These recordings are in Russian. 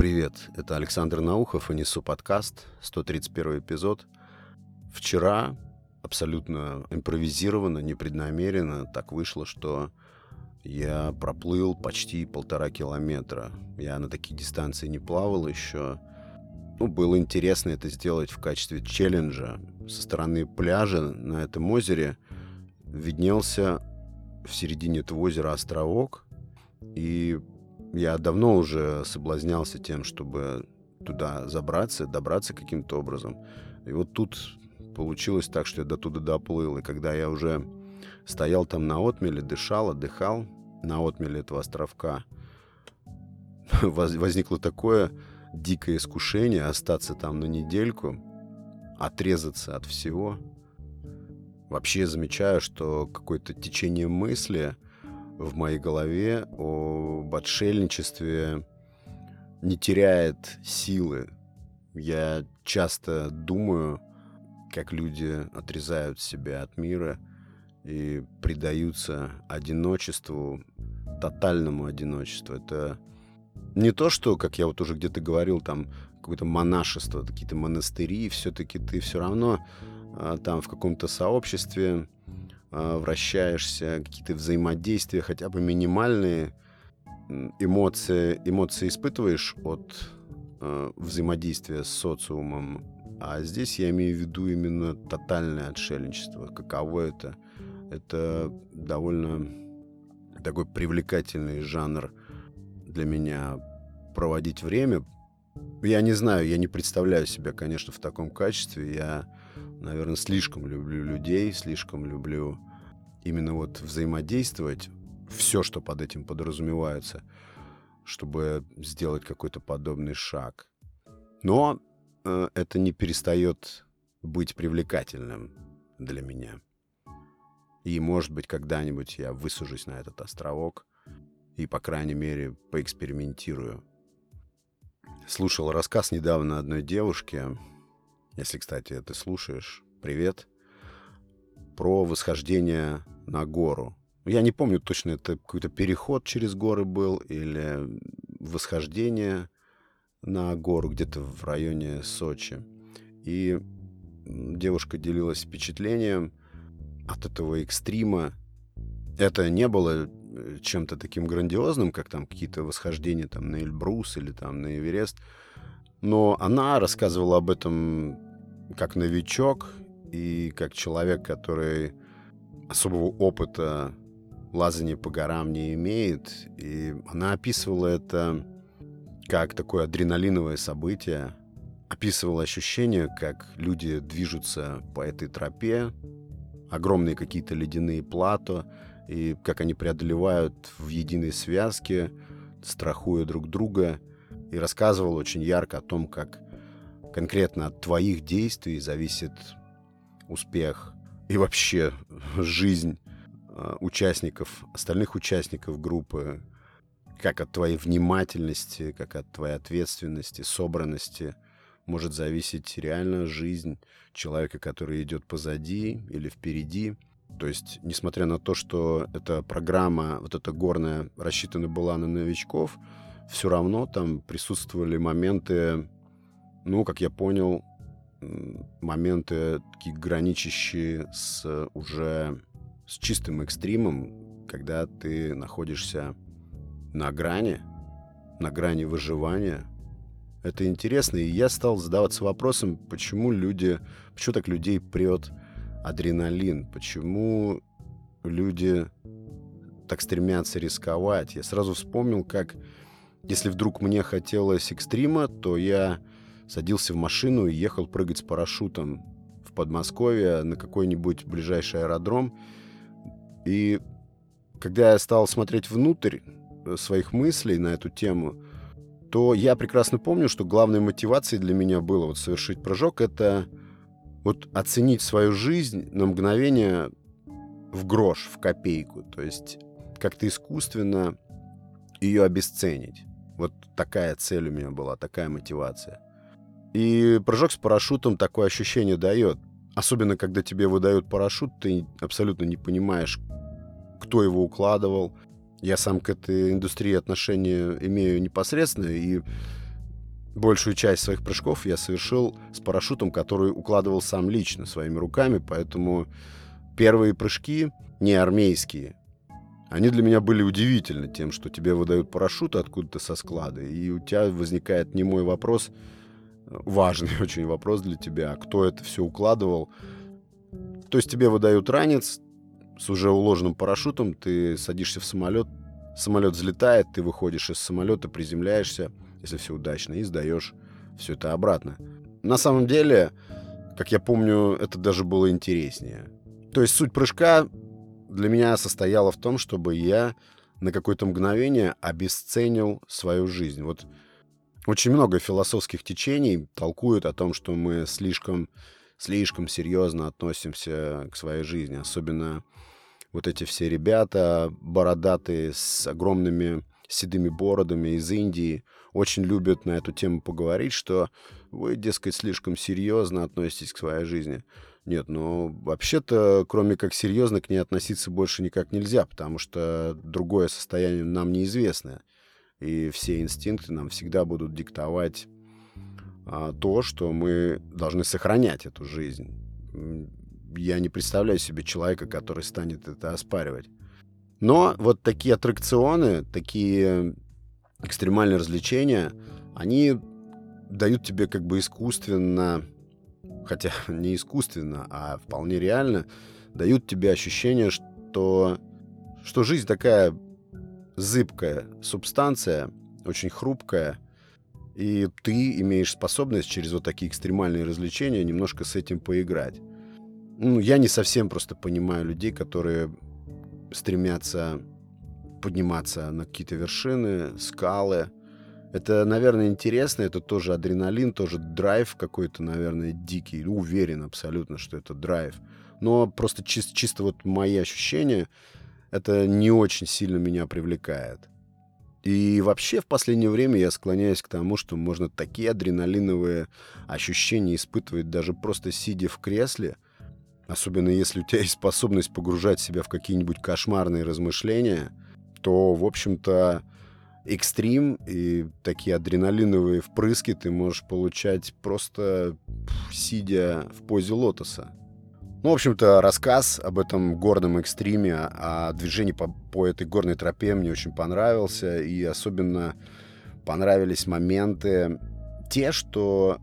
Привет, это Александр Наухов и несу подкаст, 131 эпизод. Вчера абсолютно импровизированно, непреднамеренно так вышло, что я проплыл почти полтора километра. Я на такие дистанции не плавал еще. Ну, было интересно это сделать в качестве челленджа. Со стороны пляжа на этом озере виднелся в середине этого озера островок. И я давно уже соблазнялся тем, чтобы туда забраться, добраться каким-то образом. И вот тут получилось так, что я до туда доплыл. И когда я уже стоял там на отмеле, дышал, отдыхал на отмеле этого островка, возникло такое дикое искушение остаться там на недельку, отрезаться от всего. Вообще замечаю, что какое-то течение мысли — в моей голове об отшельничестве не теряет силы. Я часто думаю, как люди отрезают себя от мира и предаются одиночеству, тотальному одиночеству. Это не то, что, как я вот уже где-то говорил, там какое-то монашество, какие-то монастыри, все-таки ты все равно а, там в каком-то сообществе вращаешься, какие-то взаимодействия, хотя бы минимальные эмоции, эмоции испытываешь от э, взаимодействия с социумом. А здесь я имею в виду именно тотальное отшельничество. Каково это? Это довольно такой привлекательный жанр для меня проводить время. Я не знаю, я не представляю себя, конечно, в таком качестве. Я наверное, слишком люблю людей, слишком люблю именно вот взаимодействовать, все, что под этим подразумевается, чтобы сделать какой-то подобный шаг. Но э, это не перестает быть привлекательным для меня. И, может быть, когда-нибудь я высажусь на этот островок и, по крайней мере, поэкспериментирую. Слушал рассказ недавно одной девушки, если, кстати, ты слушаешь, привет, про восхождение на гору. Я не помню точно, это какой-то переход через горы был или восхождение на гору где-то в районе Сочи. И девушка делилась впечатлением от этого экстрима. Это не было э, чем-то таким грандиозным, как там какие-то восхождения там, на Эльбрус или там на Эверест. Но она рассказывала об этом как новичок и как человек, который особого опыта лазания по горам не имеет. И она описывала это как такое адреналиновое событие, описывала ощущение, как люди движутся по этой тропе, огромные какие-то ледяные плато, и как они преодолевают в единой связке, страхуя друг друга, и рассказывал очень ярко о том, как конкретно от твоих действий зависит успех и вообще жизнь а, участников, остальных участников группы, как от твоей внимательности, как от твоей ответственности, собранности может зависеть реально жизнь человека, который идет позади или впереди. То есть, несмотря на то, что эта программа, вот эта горная, рассчитана была на новичков, все равно там присутствовали моменты, ну, как я понял, моменты такие граничащие с уже с чистым экстримом, когда ты находишься на грани, на грани выживания. Это интересно, и я стал задаваться вопросом, почему люди, почему так людей прет адреналин, почему люди так стремятся рисковать. Я сразу вспомнил, как если вдруг мне хотелось экстрима, то я садился в машину и ехал прыгать с парашютом в Подмосковье на какой-нибудь ближайший аэродром. И когда я стал смотреть внутрь э, своих мыслей на эту тему, то я прекрасно помню, что главной мотивацией для меня было вот совершить прыжок — это вот оценить свою жизнь на мгновение в грош, в копейку. То есть как-то искусственно ее обесценить. Вот такая цель у меня была, такая мотивация. И прыжок с парашютом такое ощущение дает. Особенно, когда тебе выдают парашют, ты абсолютно не понимаешь, кто его укладывал. Я сам к этой индустрии отношения имею непосредственно, и большую часть своих прыжков я совершил с парашютом, который укладывал сам лично своими руками, поэтому первые прыжки не армейские. Они для меня были удивительны тем, что тебе выдают парашют откуда-то со склада, и у тебя возникает не мой вопрос, важный очень вопрос для тебя, кто это все укладывал. То есть тебе выдают ранец с уже уложенным парашютом, ты садишься в самолет, самолет взлетает, ты выходишь из самолета, приземляешься, если все удачно, и сдаешь все это обратно. На самом деле, как я помню, это даже было интереснее. То есть суть прыжка для меня состояла в том, чтобы я на какое-то мгновение обесценил свою жизнь. Вот очень много философских течений толкуют о том, что мы слишком, слишком серьезно относимся к своей жизни. Особенно вот эти все ребята бородатые с огромными седыми бородами из Индии очень любят на эту тему поговорить, что вы, дескать, слишком серьезно относитесь к своей жизни. Нет, ну, вообще-то, кроме как серьезно к ней относиться больше никак нельзя, потому что другое состояние нам неизвестное. И все инстинкты нам всегда будут диктовать а, то, что мы должны сохранять эту жизнь. Я не представляю себе человека, который станет это оспаривать. Но вот такие аттракционы, такие экстремальные развлечения, они дают тебе как бы искусственно хотя не искусственно, а вполне реально, дают тебе ощущение, что, что жизнь такая зыбкая субстанция, очень хрупкая, и ты имеешь способность через вот такие экстремальные развлечения немножко с этим поиграть. Ну, я не совсем просто понимаю людей, которые стремятся подниматься на какие-то вершины, скалы, это, наверное, интересно, это тоже адреналин, тоже драйв какой-то, наверное, дикий. Уверен абсолютно, что это драйв. Но просто чисто, чисто вот мои ощущения, это не очень сильно меня привлекает. И вообще в последнее время я склоняюсь к тому, что можно такие адреналиновые ощущения испытывать даже просто сидя в кресле, особенно если у тебя есть способность погружать себя в какие-нибудь кошмарные размышления, то, в общем-то, экстрим и такие адреналиновые впрыски ты можешь получать просто сидя в позе лотоса. Ну, в общем-то, рассказ об этом горном экстриме, о движении по, по этой горной тропе мне очень понравился. И особенно понравились моменты те, что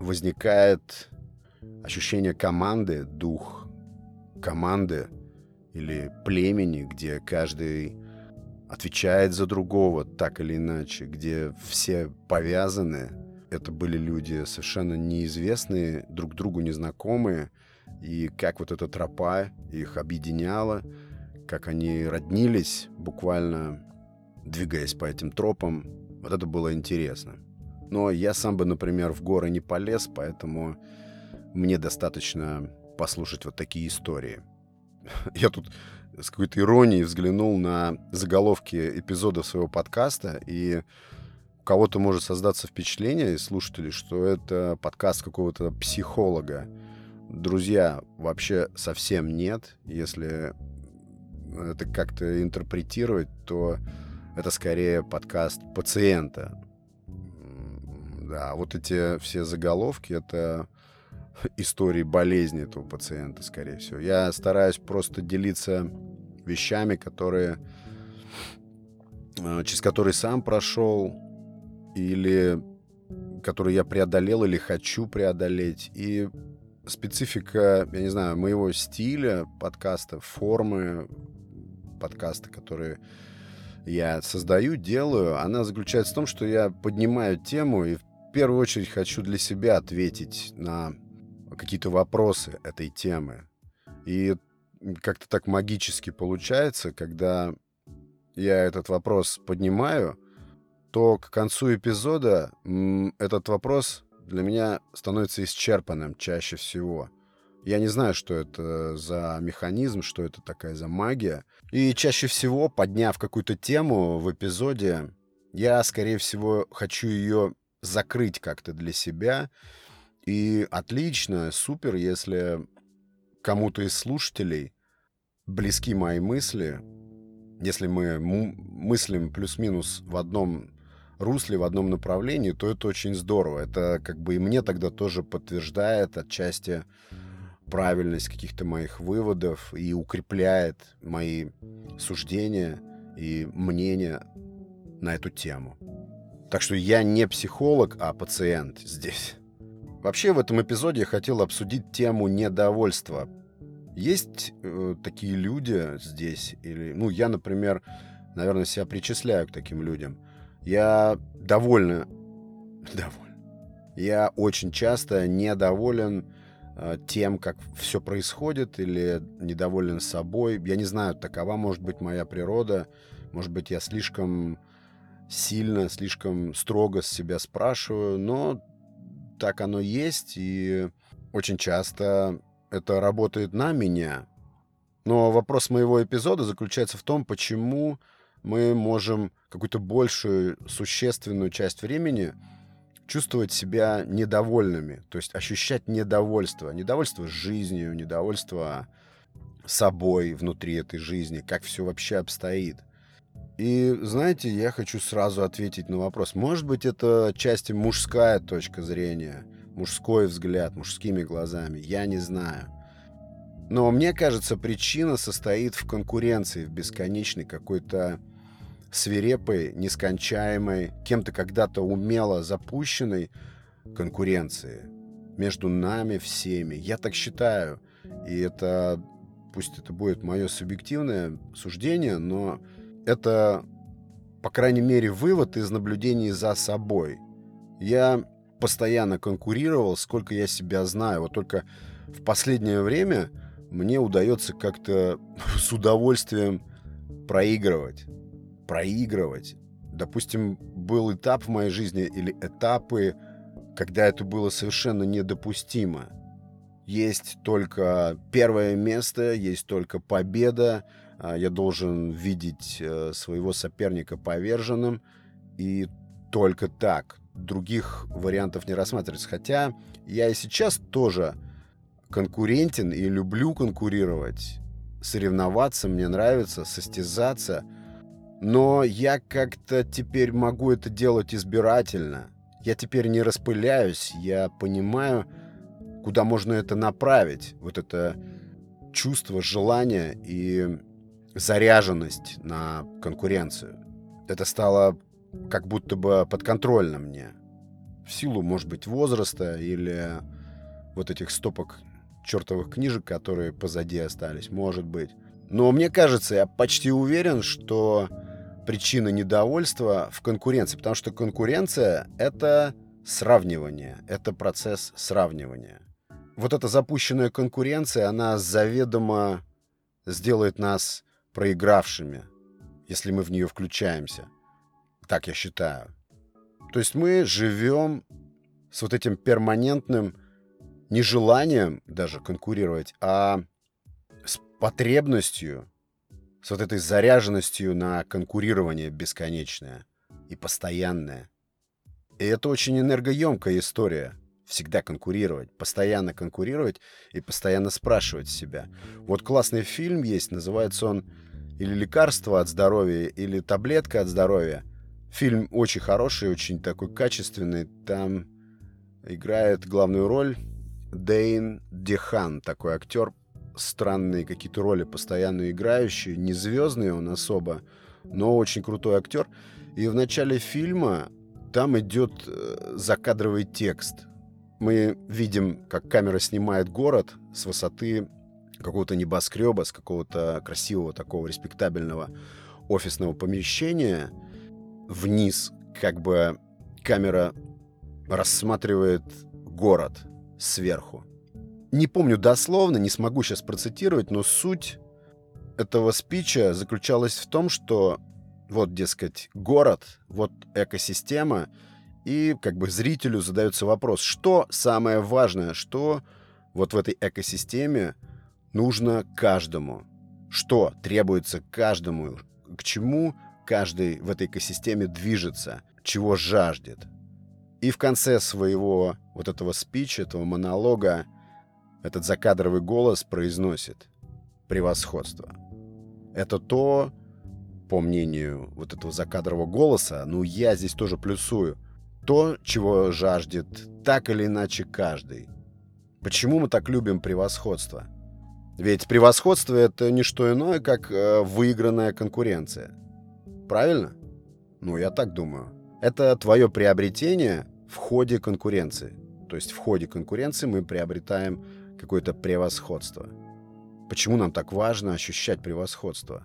возникает ощущение команды, дух команды или племени, где каждый отвечает за другого так или иначе, где все повязаны. Это были люди совершенно неизвестные, друг другу незнакомые. И как вот эта тропа их объединяла, как они роднились, буквально двигаясь по этим тропам. Вот это было интересно. Но я сам бы, например, в горы не полез, поэтому мне достаточно послушать вот такие истории. Я тут с какой-то иронией взглянул на заголовки эпизода своего подкаста, и у кого-то может создаться впечатление из слушателей, что это подкаст какого-то психолога. Друзья, вообще совсем нет. Если это как-то интерпретировать, то это скорее подкаст пациента. Да, вот эти все заголовки — это истории болезни этого пациента, скорее всего. Я стараюсь просто делиться вещами, которые, э, через которые сам прошел, или которые я преодолел или хочу преодолеть. И специфика, я не знаю, моего стиля подкаста, формы подкаста, которые я создаю, делаю, она заключается в том, что я поднимаю тему и в первую очередь хочу для себя ответить на какие-то вопросы этой темы. И как-то так магически получается, когда я этот вопрос поднимаю, то к концу эпизода этот вопрос для меня становится исчерпанным чаще всего. Я не знаю, что это за механизм, что это такая за магия. И чаще всего, подняв какую-то тему в эпизоде, я, скорее всего, хочу ее закрыть как-то для себя и отлично, супер, если кому-то из слушателей близки мои мысли, если мы мыслим плюс-минус в одном русле, в одном направлении, то это очень здорово. Это как бы и мне тогда тоже подтверждает отчасти правильность каких-то моих выводов и укрепляет мои суждения и мнения на эту тему. Так что я не психолог, а пациент здесь. Вообще в этом эпизоде я хотел обсудить тему недовольства. Есть э, такие люди здесь, или, ну, я, например, наверное, себя причисляю к таким людям. Я довольно, доволен. Я очень часто недоволен э, тем, как все происходит, или недоволен собой. Я не знаю, такова может быть моя природа. Может быть, я слишком сильно, слишком строго с себя спрашиваю, но так оно есть, и очень часто это работает на меня. Но вопрос моего эпизода заключается в том, почему мы можем какую-то большую, существенную часть времени чувствовать себя недовольными, то есть ощущать недовольство. Недовольство жизнью, недовольство собой внутри этой жизни, как все вообще обстоит. И, знаете, я хочу сразу ответить на вопрос. Может быть, это части мужская точка зрения, мужской взгляд, мужскими глазами. Я не знаю. Но мне кажется, причина состоит в конкуренции, в бесконечной какой-то свирепой, нескончаемой, кем-то когда-то умело запущенной конкуренции между нами всеми. Я так считаю. И это, пусть это будет мое субъективное суждение, но это, по крайней мере, вывод из наблюдений за собой. Я постоянно конкурировал, сколько я себя знаю. Вот только в последнее время мне удается как-то с удовольствием проигрывать. Проигрывать. Допустим, был этап в моей жизни или этапы, когда это было совершенно недопустимо. Есть только первое место, есть только победа, а, я должен видеть э, своего соперника поверженным, и только так. Других вариантов не рассматривается. Хотя я и сейчас тоже конкурентен и люблю конкурировать, соревноваться, мне нравится, состязаться. Но я как-то теперь могу это делать избирательно. Я теперь не распыляюсь, я понимаю, куда можно это направить. Вот это чувство, желание и заряженность на конкуренцию. Это стало как будто бы подконтрольно мне. В силу, может быть, возраста или вот этих стопок чертовых книжек, которые позади остались, может быть. Но мне кажется, я почти уверен, что причина недовольства в конкуренции, потому что конкуренция — это сравнивание, это процесс сравнивания. Вот эта запущенная конкуренция, она заведомо сделает нас проигравшими, если мы в нее включаемся. Так я считаю. То есть мы живем с вот этим перманентным нежеланием даже конкурировать, а с потребностью, с вот этой заряженностью на конкурирование бесконечное и постоянное. И это очень энергоемкая история всегда конкурировать, постоянно конкурировать и постоянно спрашивать себя. Вот классный фильм есть, называется он или «Лекарство от здоровья», или «Таблетка от здоровья». Фильм очень хороший, очень такой качественный. Там играет главную роль Дейн Дехан, такой актер, странные какие-то роли постоянно играющий, не звездный он особо, но очень крутой актер. И в начале фильма там идет э, закадровый текст мы видим, как камера снимает город с высоты какого-то небоскреба, с какого-то красивого такого респектабельного офисного помещения. Вниз как бы камера рассматривает город сверху. Не помню дословно, не смогу сейчас процитировать, но суть этого спича заключалась в том, что вот, дескать, город, вот экосистема — и как бы зрителю задается вопрос, что самое важное, что вот в этой экосистеме нужно каждому, что требуется каждому, к чему каждый в этой экосистеме движется, чего жаждет. И в конце своего вот этого спича, этого монолога, этот закадровый голос произносит превосходство. Это то, по мнению вот этого закадрового голоса, ну я здесь тоже плюсую, то, чего жаждет так или иначе каждый. Почему мы так любим превосходство? Ведь превосходство — это не что иное, как э, выигранная конкуренция. Правильно? Ну, я так думаю. Это твое приобретение в ходе конкуренции. То есть в ходе конкуренции мы приобретаем какое-то превосходство. Почему нам так важно ощущать превосходство?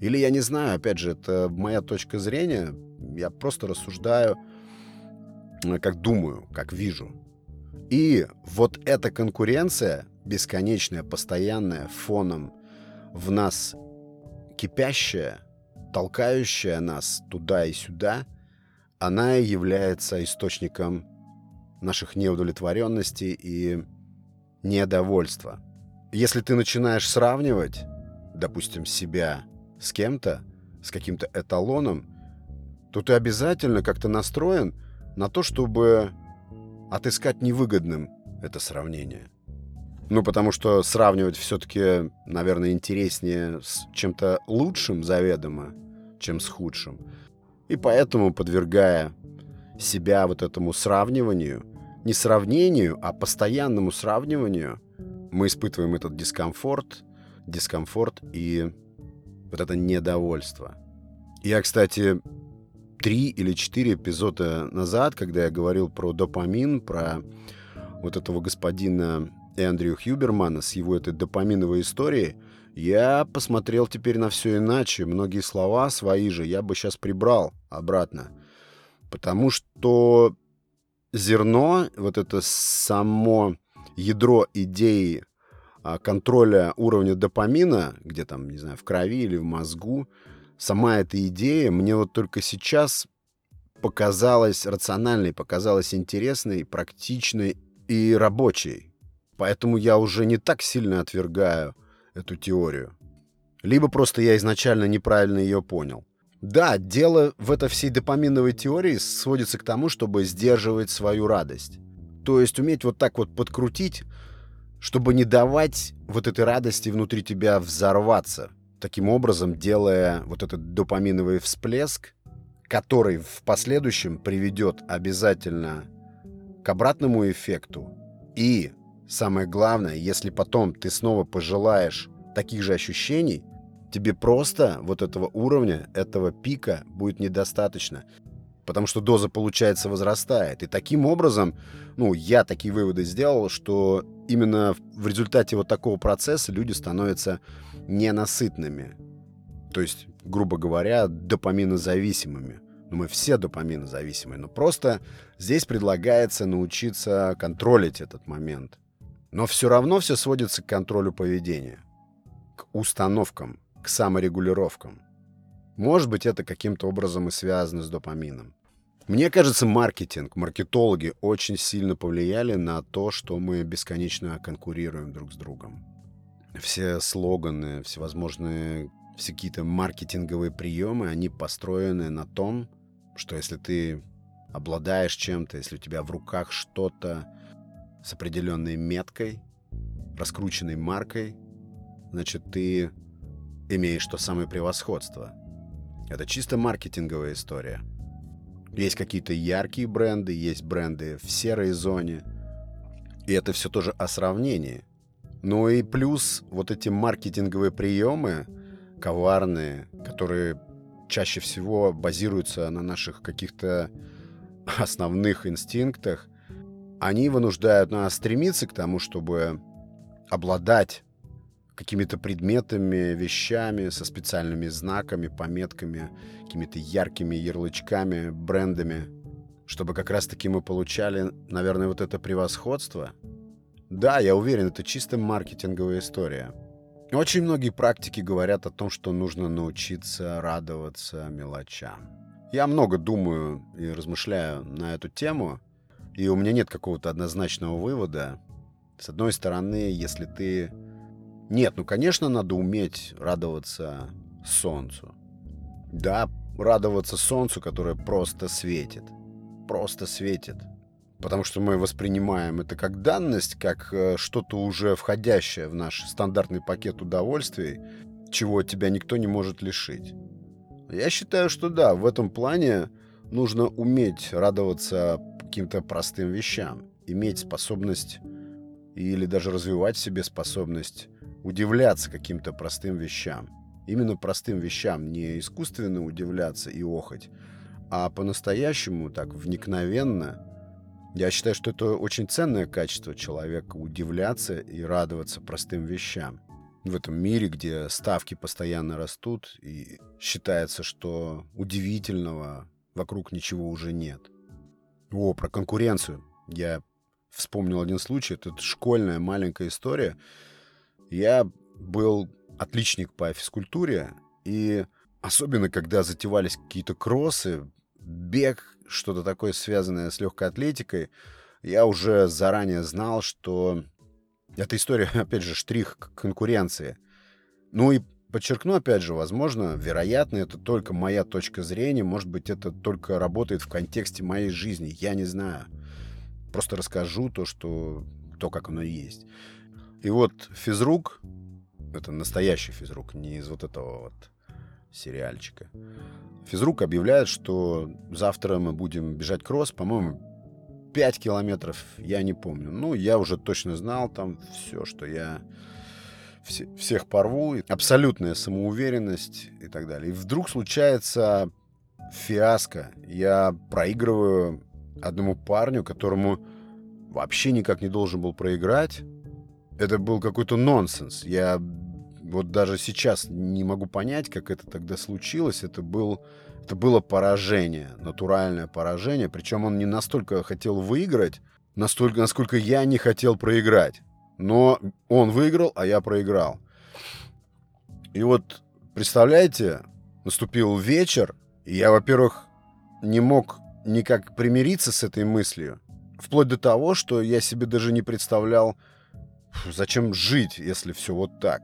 Или я не знаю, опять же, это моя точка зрения, я просто рассуждаю, э, как думаю, как вижу. И вот эта конкуренция, бесконечная, постоянная, фоном в нас кипящая, толкающая нас туда и сюда, она является источником наших неудовлетворенностей и недовольства. Если ты начинаешь сравнивать, допустим, себя с кем-то, с каким-то эталоном, то ты обязательно как-то настроен на то, чтобы отыскать невыгодным это сравнение. Ну, потому что сравнивать все-таки, наверное, интереснее с чем-то лучшим заведомо, чем с худшим. И поэтому, подвергая себя вот этому сравниванию, не сравнению, а постоянному сравниванию, мы испытываем этот дискомфорт, дискомфорт и вот это недовольство. Я, кстати, три или четыре эпизода назад, когда я говорил про допамин, про вот этого господина Эндрю Хьюбермана с его этой допаминовой историей, я посмотрел теперь на все иначе. Многие слова свои же я бы сейчас прибрал обратно. Потому что зерно, вот это само ядро идеи а, контроля уровня допамина, где там, не знаю, в крови или в мозгу, сама эта идея мне вот только сейчас показалась рациональной, показалась интересной, практичной и рабочей. Поэтому я уже не так сильно отвергаю эту теорию. Либо просто я изначально неправильно ее понял. Да, дело в этой всей допаминовой теории сводится к тому, чтобы сдерживать свою радость. То есть уметь вот так вот подкрутить, чтобы не давать вот этой радости внутри тебя взорваться, таким образом делая вот этот допаминовый всплеск, который в последующем приведет обязательно к обратному эффекту. И самое главное, если потом ты снова пожелаешь таких же ощущений, тебе просто вот этого уровня, этого пика будет недостаточно. Потому что доза, получается, возрастает. И таким образом, ну, я такие выводы сделал, что именно в результате вот такого процесса люди становятся ненасытными. То есть, грубо говоря, допаминозависимыми. Ну, мы все допаминозависимые, но просто здесь предлагается научиться контролить этот момент. Но все равно все сводится к контролю поведения, к установкам, к саморегулировкам. Может быть, это каким-то образом и связано с допамином. Мне кажется, маркетинг, маркетологи очень сильно повлияли на то, что мы бесконечно конкурируем друг с другом. Все слоганы, всевозможные все какие-то маркетинговые приемы, они построены на том, что если ты обладаешь чем-то, если у тебя в руках что-то с определенной меткой, раскрученной маркой, значит, ты имеешь то самое превосходство. Это чисто маркетинговая история. Есть какие-то яркие бренды, есть бренды в серой зоне. И это все тоже о сравнении. Ну и плюс вот эти маркетинговые приемы, коварные, которые чаще всего базируются на наших каких-то основных инстинктах, они вынуждают нас стремиться к тому, чтобы обладать какими-то предметами, вещами со специальными знаками, пометками, какими-то яркими ярлычками, брендами, чтобы как раз-таки мы получали, наверное, вот это превосходство. Да, я уверен, это чисто маркетинговая история. Очень многие практики говорят о том, что нужно научиться радоваться мелочам. Я много думаю и размышляю на эту тему, и у меня нет какого-то однозначного вывода. С одной стороны, если ты нет, ну, конечно, надо уметь радоваться солнцу. Да, радоваться солнцу, которое просто светит. Просто светит. Потому что мы воспринимаем это как данность, как э, что-то уже входящее в наш стандартный пакет удовольствий, чего тебя никто не может лишить. Я считаю, что да, в этом плане нужно уметь радоваться каким-то простым вещам, иметь способность или даже развивать в себе способность удивляться каким-то простым вещам. Именно простым вещам, не искусственно удивляться и охоть, а по-настоящему, так, вникновенно. Я считаю, что это очень ценное качество человека — удивляться и радоваться простым вещам. В этом мире, где ставки постоянно растут, и считается, что удивительного вокруг ничего уже нет. О, про конкуренцию. Я вспомнил один случай. Это школьная маленькая история. Я был отличник по физкультуре, и особенно когда затевались какие-то кроссы, бег, что-то такое связанное с легкой атлетикой, я уже заранее знал, что эта история, опять же, штрих к конкуренции. Ну и подчеркну, опять же, возможно, вероятно, это только моя точка зрения, может быть, это только работает в контексте моей жизни, я не знаю. Просто расскажу то, что то, как оно есть. И вот физрук, это настоящий физрук, не из вот этого вот сериальчика. Физрук объявляет, что завтра мы будем бежать кросс, по-моему, 5 километров, я не помню. Ну, я уже точно знал там все, что я все, всех порву. Абсолютная самоуверенность и так далее. И вдруг случается фиаско. Я проигрываю одному парню, которому вообще никак не должен был проиграть. Это был какой-то нонсенс. Я вот даже сейчас не могу понять, как это тогда случилось. Это, был, это было поражение, натуральное поражение. Причем он не настолько хотел выиграть, настолько, насколько я не хотел проиграть. Но он выиграл, а я проиграл. И вот, представляете, наступил вечер, и я, во-первых, не мог никак примириться с этой мыслью. Вплоть до того, что я себе даже не представлял, зачем жить, если все вот так.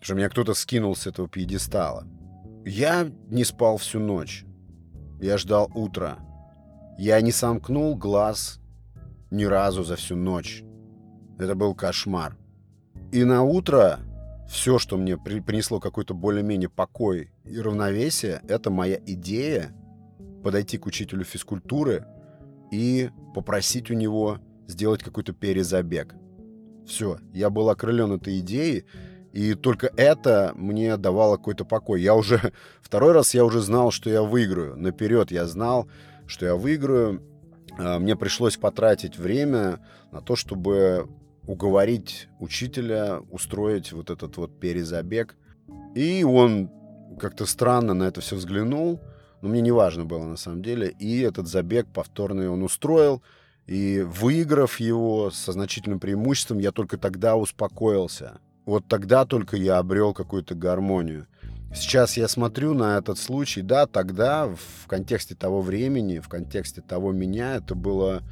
Что меня кто-то скинул с этого пьедестала. Я не спал всю ночь. Я ждал утра. Я не сомкнул глаз ни разу за всю ночь. Это был кошмар. И на утро все, что мне принесло какой-то более-менее покой и равновесие, это моя идея подойти к учителю физкультуры и попросить у него сделать какой-то перезабег. Все, я был окрылен этой идеей, и только это мне давало какой-то покой. Я уже второй раз я уже знал, что я выиграю. Наперед я знал, что я выиграю. А, мне пришлось потратить время на то, чтобы уговорить учителя устроить вот этот вот перезабег. И он как-то странно на это все взглянул но мне не важно было на самом деле. И этот забег повторный он устроил. И выиграв его со значительным преимуществом, я только тогда успокоился. Вот тогда только я обрел какую-то гармонию. Сейчас я смотрю на этот случай, да, тогда в контексте того времени, в контексте того меня, это было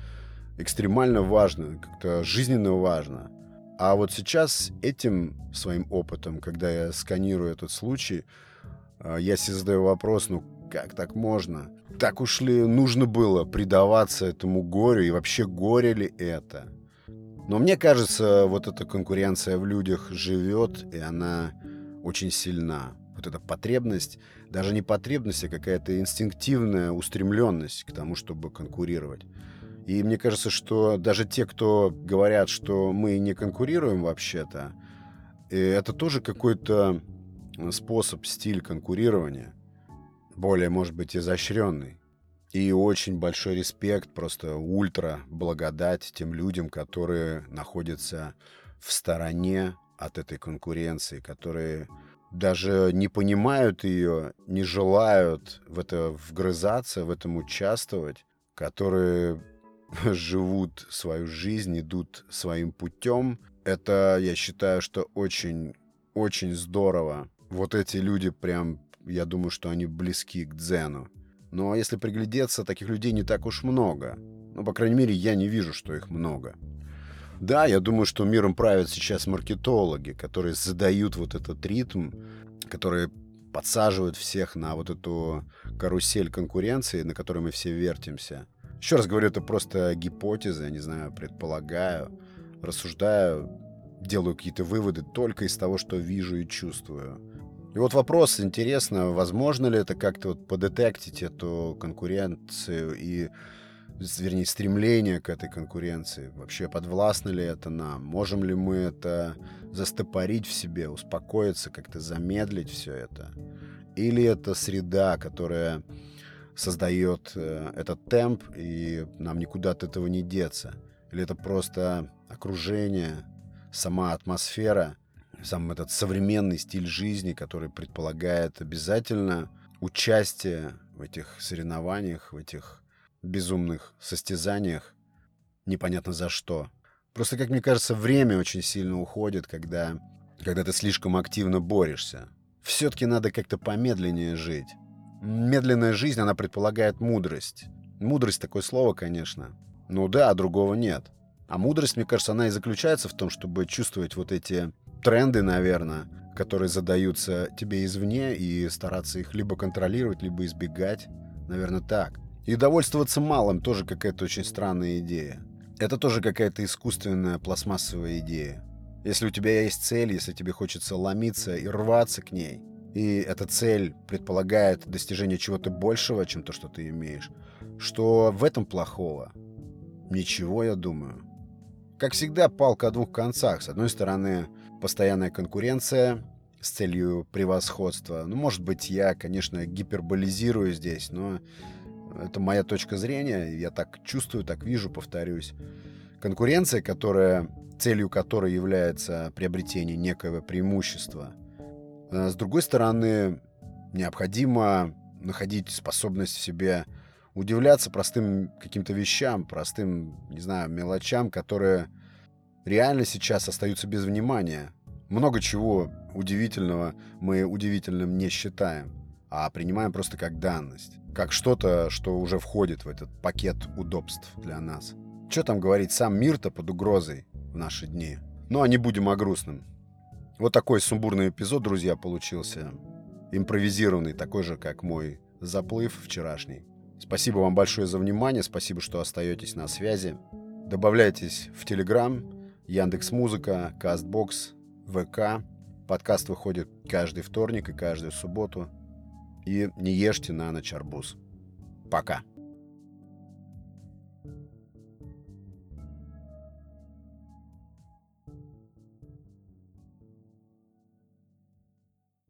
экстремально важно, как-то жизненно важно. А вот сейчас этим своим опытом, когда я сканирую этот случай, а, я себе задаю вопрос, ну как так можно? Так уж ли нужно было предаваться этому горю, и вообще горе ли это? Но мне кажется, вот эта конкуренция в людях живет, и она очень сильна. Вот эта потребность, даже не потребность, а какая-то инстинктивная устремленность к тому, чтобы конкурировать. И мне кажется, что даже те, кто говорят, что мы не конкурируем вообще-то, э, это тоже какой-то способ, стиль конкурирования более, может быть, изощренный. И очень большой респект, просто ультра благодать тем людям, которые находятся в стороне от этой конкуренции, которые даже не понимают ее, не желают в это вгрызаться, в этом участвовать, которые живут свою жизнь, идут своим путем. Это, я считаю, что очень, очень здорово. Вот эти люди прям я думаю, что они близки к дзену. Но если приглядеться, таких людей не так уж много. Ну, по крайней мере, я не вижу, что их много. Да, я думаю, что миром правят сейчас маркетологи, которые задают вот этот ритм, которые подсаживают всех на вот эту карусель конкуренции, на которой мы все вертимся. Еще раз говорю, это просто гипотеза, я не знаю, предполагаю, рассуждаю, делаю какие-то выводы только из того, что вижу и чувствую. И вот вопрос, интересно, возможно ли это как-то вот подетектить эту конкуренцию и, вернее, стремление к этой конкуренции? Вообще подвластно ли это нам? Можем ли мы это застопорить в себе, успокоиться, как-то замедлить все это? Или это среда, которая создает э, этот темп, и нам никуда от этого не деться? Или это просто окружение, сама атмосфера, сам этот современный стиль жизни, который предполагает обязательно участие в этих соревнованиях, в этих безумных состязаниях, непонятно за что. Просто, как мне кажется, время очень сильно уходит, когда, когда ты слишком активно борешься. Все-таки надо как-то помедленнее жить. Медленная жизнь, она предполагает мудрость. Мудрость такое слово, конечно. Ну да, а другого нет. А мудрость, мне кажется, она и заключается в том, чтобы чувствовать вот эти тренды, наверное, которые задаются тебе извне, и стараться их либо контролировать, либо избегать. Наверное, так. И довольствоваться малым тоже какая-то очень странная идея. Это тоже какая-то искусственная пластмассовая идея. Если у тебя есть цель, если тебе хочется ломиться и рваться к ней, и эта цель предполагает достижение чего-то большего, чем то, что ты имеешь, что в этом плохого? Ничего, я думаю. Как всегда, палка о двух концах. С одной стороны, постоянная конкуренция с целью превосходства. Ну, может быть, я, конечно, гиперболизирую здесь, но это моя точка зрения. Я так чувствую, так вижу, повторюсь. Конкуренция, которая, целью которой является приобретение некоего преимущества. А с другой стороны, необходимо находить способность в себе удивляться простым каким-то вещам, простым, не знаю, мелочам, которые реально сейчас остаются без внимания. Много чего удивительного мы удивительным не считаем, а принимаем просто как данность. Как что-то, что уже входит в этот пакет удобств для нас. Что там говорить, сам мир-то под угрозой в наши дни. Ну, а не будем о грустном. Вот такой сумбурный эпизод, друзья, получился. Импровизированный, такой же, как мой заплыв вчерашний. Спасибо вам большое за внимание, спасибо, что остаетесь на связи. Добавляйтесь в Телеграм, Яндекс Музыка, Кастбокс, ВК. Подкаст выходит каждый вторник и каждую субботу. И не ешьте на ночь арбуз. Пока.